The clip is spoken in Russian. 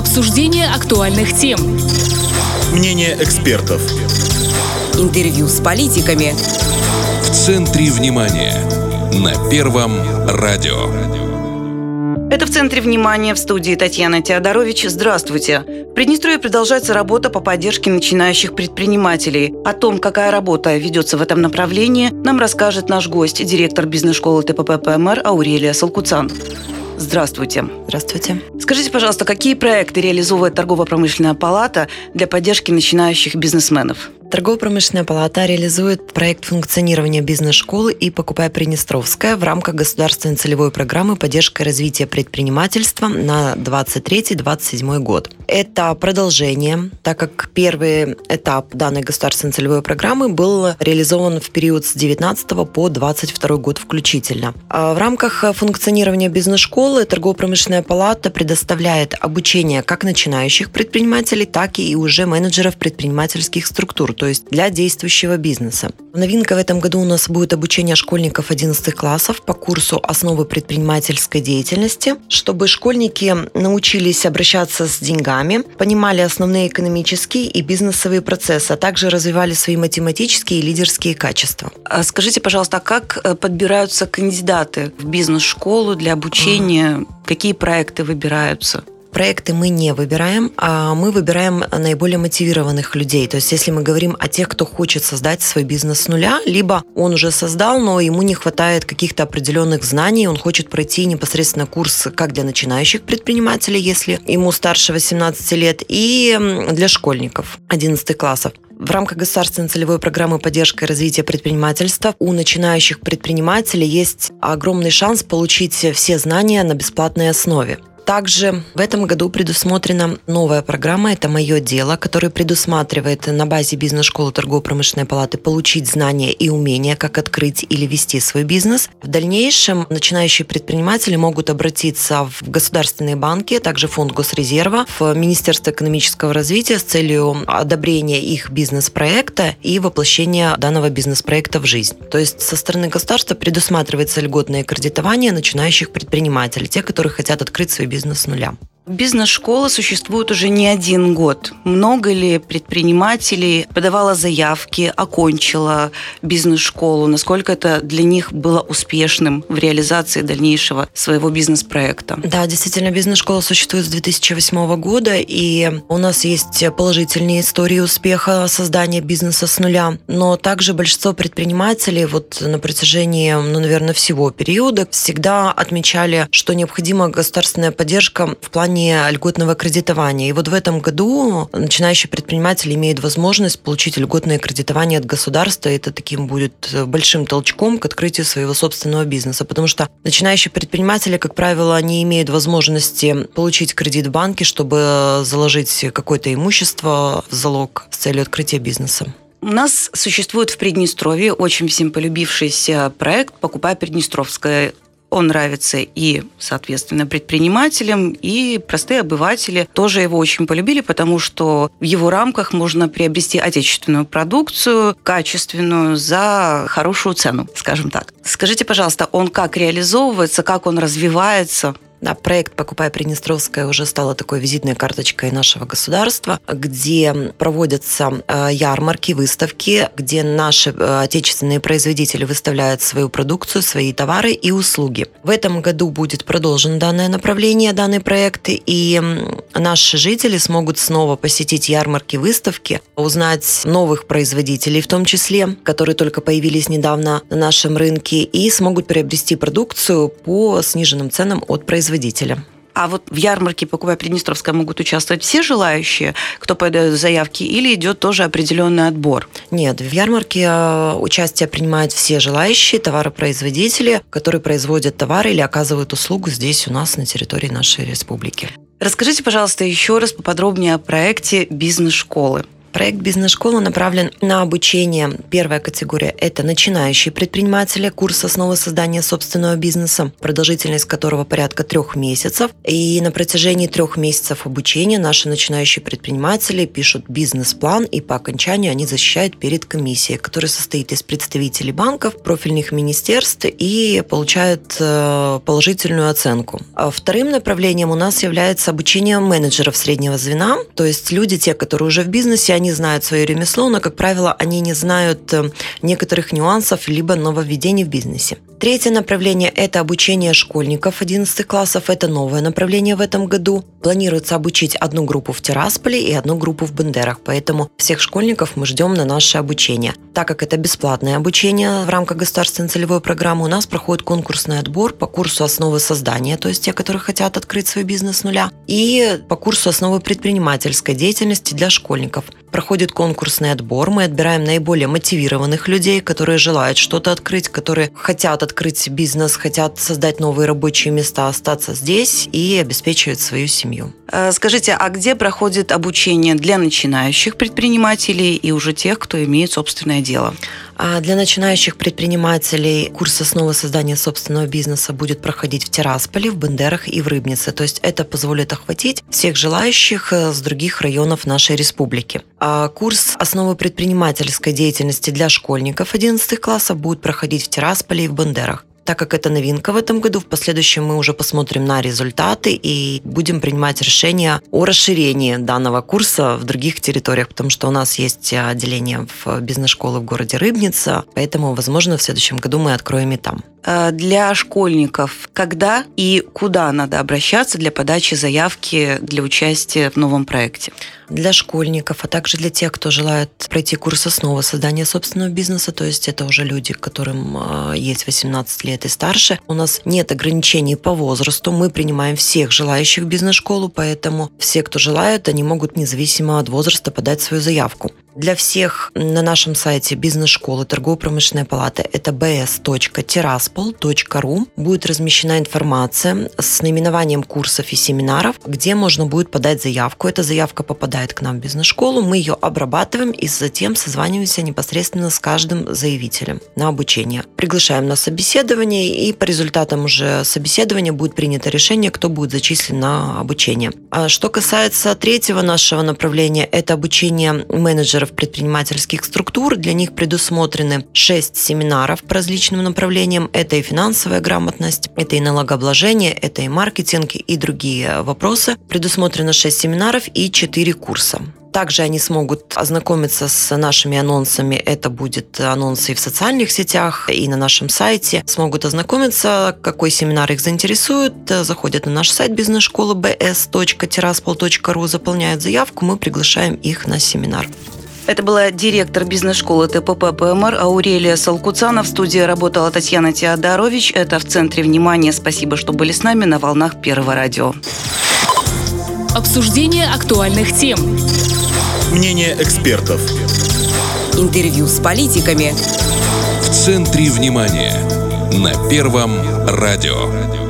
Обсуждение актуальных тем. Мнение экспертов. Интервью с политиками. В центре внимания. На Первом радио. Это в центре внимания в студии Татьяна Теодорович. Здравствуйте. В Приднестровье продолжается работа по поддержке начинающих предпринимателей. О том, какая работа ведется в этом направлении, нам расскажет наш гость, директор бизнес-школы ТПП ПМР Аурелия Салкуцан. Здравствуйте. Здравствуйте. Скажите, пожалуйста, какие проекты реализовывает торгово-промышленная палата для поддержки начинающих бизнесменов? Торгово-промышленная палата реализует проект функционирования бизнес-школы и «Покупай Приднестровская» в рамках государственной целевой программы поддержки развития предпринимательства на 23-27 год. Это продолжение, так как первый этап данной государственной целевой программы был реализован в период с 19 по 22 год включительно. А в рамках функционирования бизнес-школы торгово-промышленная палата предоставляет обучение как начинающих предпринимателей, так и уже менеджеров предпринимательских структур, то есть для действующего бизнеса. Новинка в этом году у нас будет обучение школьников 11 классов по курсу «Основы предпринимательской деятельности», чтобы школьники научились обращаться с деньгами, понимали основные экономические и бизнесовые процессы, а также развивали свои математические и лидерские качества. А скажите, пожалуйста, а как э, подбираются кандидаты в бизнес-школу для обучения? Какие проекты выбираются? Проекты мы не выбираем, а мы выбираем наиболее мотивированных людей. То есть если мы говорим о тех, кто хочет создать свой бизнес с нуля, либо он уже создал, но ему не хватает каких-то определенных знаний, он хочет пройти непосредственно курс как для начинающих предпринимателей, если ему старше 18 лет, и для школьников 11 классов. В рамках государственной целевой программы поддержки и развития предпринимательства у начинающих предпринимателей есть огромный шанс получить все знания на бесплатной основе. Также в этом году предусмотрена новая программа «Это мое дело», которая предусматривает на базе бизнес-школы торгово-промышленной палаты получить знания и умения, как открыть или вести свой бизнес. В дальнейшем начинающие предприниматели могут обратиться в государственные банки, также фонд Госрезерва, в Министерство экономического развития с целью одобрения их бизнес-проекта и воплощения данного бизнес-проекта в жизнь. То есть со стороны государства предусматривается льготное кредитование начинающих предпринимателей, тех, которые хотят открыть свой бизнес с нуля. Бизнес-школа существует уже не один год. Много ли предпринимателей подавало заявки, окончило бизнес-школу? Насколько это для них было успешным в реализации дальнейшего своего бизнес-проекта? Да, действительно, бизнес-школа существует с 2008 года, и у нас есть положительные истории успеха создания бизнеса с нуля. Но также большинство предпринимателей вот на протяжении, ну, наверное, всего периода всегда отмечали, что необходима государственная поддержка в плане плане льготного кредитования. И вот в этом году начинающий предприниматель имеет возможность получить льготное кредитование от государства. Это таким будет большим толчком к открытию своего собственного бизнеса. Потому что начинающие предприниматели, как правило, не имеют возможности получить кредит в банке, чтобы заложить какое-то имущество в залог с целью открытия бизнеса. У нас существует в Приднестровье очень всем полюбившийся проект «Покупай Приднестровское». Он нравится и, соответственно, предпринимателям, и простые обыватели тоже его очень полюбили, потому что в его рамках можно приобрести отечественную продукцию, качественную, за хорошую цену, скажем так. Скажите, пожалуйста, он как реализовывается, как он развивается? Да, проект «Покупай Приднестровская» уже стала такой визитной карточкой нашего государства, где проводятся э, ярмарки, выставки, где наши э, отечественные производители выставляют свою продукцию, свои товары и услуги. В этом году будет продолжено данное направление, данный проект, и наши жители смогут снова посетить ярмарки, выставки, узнать новых производителей в том числе, которые только появились недавно на нашем рынке, и смогут приобрести продукцию по сниженным ценам от производителей производителя. А вот в ярмарке «Покупай Приднестровская» могут участвовать все желающие, кто подает заявки, или идет тоже определенный отбор? Нет, в ярмарке э, участие принимают все желающие товаропроизводители, которые производят товары или оказывают услугу здесь у нас на территории нашей республики. Расскажите, пожалуйста, еще раз поподробнее о проекте «Бизнес-школы». Проект «Бизнес-школа» направлен на обучение. Первая категория – это начинающие предприниматели, курс основы создания собственного бизнеса, продолжительность которого порядка трех месяцев. И на протяжении трех месяцев обучения наши начинающие предприниматели пишут бизнес-план, и по окончанию они защищают перед комиссией, которая состоит из представителей банков, профильных министерств и получают э, положительную оценку. А вторым направлением у нас является обучение менеджеров среднего звена, то есть люди, те, которые уже в бизнесе, они знают свое ремесло, но, как правило, они не знают э, некоторых нюансов либо нововведений в бизнесе. Третье направление – это обучение школьников 11 классов. Это новое направление в этом году. Планируется обучить одну группу в Тирасполе и одну группу в Бендерах, поэтому всех школьников мы ждем на наше обучение. Так как это бесплатное обучение в рамках государственной целевой программы, у нас проходит конкурсный отбор по курсу основы создания, то есть те, которые хотят открыть свой бизнес с нуля, и по курсу основы предпринимательской деятельности для школьников. Проходит конкурсный отбор, мы отбираем наиболее мотивированных людей, которые желают что-то открыть, которые хотят открыть бизнес, хотят создать новые рабочие места, остаться здесь и обеспечивать свою семью. Э, скажите, а где проходит обучение для начинающих предпринимателей и уже тех, кто имеет собственное дело? А для начинающих предпринимателей курс основы создания собственного бизнеса будет проходить в Тирасполе, в Бендерах и в Рыбнице. То есть это позволит охватить всех желающих э, с других районов нашей республики. А курс основы предпринимательской деятельности для школьников 11 классов будет проходить в Тирасполе и в Бендерах. Так как это новинка в этом году, в последующем мы уже посмотрим на результаты и будем принимать решение о расширении данного курса в других территориях, потому что у нас есть отделение в бизнес-школы в городе Рыбница, поэтому, возможно, в следующем году мы откроем и там. Э, для школьников когда и куда надо обращаться для подачи заявки для участия в новом проекте? Для школьников, а также для тех, кто желает пройти курс основы создания собственного бизнеса, то есть это уже люди, которым э, есть 18 лет и старше. У нас нет ограничений по возрасту, мы принимаем всех желающих в бизнес-школу, поэтому все, кто желают, они могут независимо от возраста подать свою заявку. Для всех на нашем сайте бизнес-школы торгово-промышленная палата это bs.tiraspol.ru будет размещена информация с наименованием курсов и семинаров, где можно будет подать заявку. Эта заявка попадает к нам в бизнес-школу, мы ее обрабатываем и затем созваниваемся непосредственно с каждым заявителем на обучение. Приглашаем на собеседование и по результатам уже собеседования будет принято решение, кто будет зачислен на обучение. А что касается третьего нашего направления, это обучение менеджера менеджеров предпринимательских структур. Для них предусмотрены 6 семинаров по различным направлениям. Это и финансовая грамотность, это и налогообложение, это и маркетинг и другие вопросы. Предусмотрено 6 семинаров и 4 курса. Также они смогут ознакомиться с нашими анонсами. Это будет анонсы и в социальных сетях, и на нашем сайте. Смогут ознакомиться, какой семинар их заинтересует. Заходят на наш сайт бизнес-школы bs.tiraspol.ru, заполняют заявку, мы приглашаем их на семинар. Это была директор бизнес-школы ТПП ПМР Аурелия Салкуцана. В студии работала Татьяна Теодорович. Это в центре внимания. Спасибо, что были с нами на волнах Первого радио. Обсуждение актуальных тем. Мнение экспертов. Интервью с политиками. В центре внимания. На Первом радио.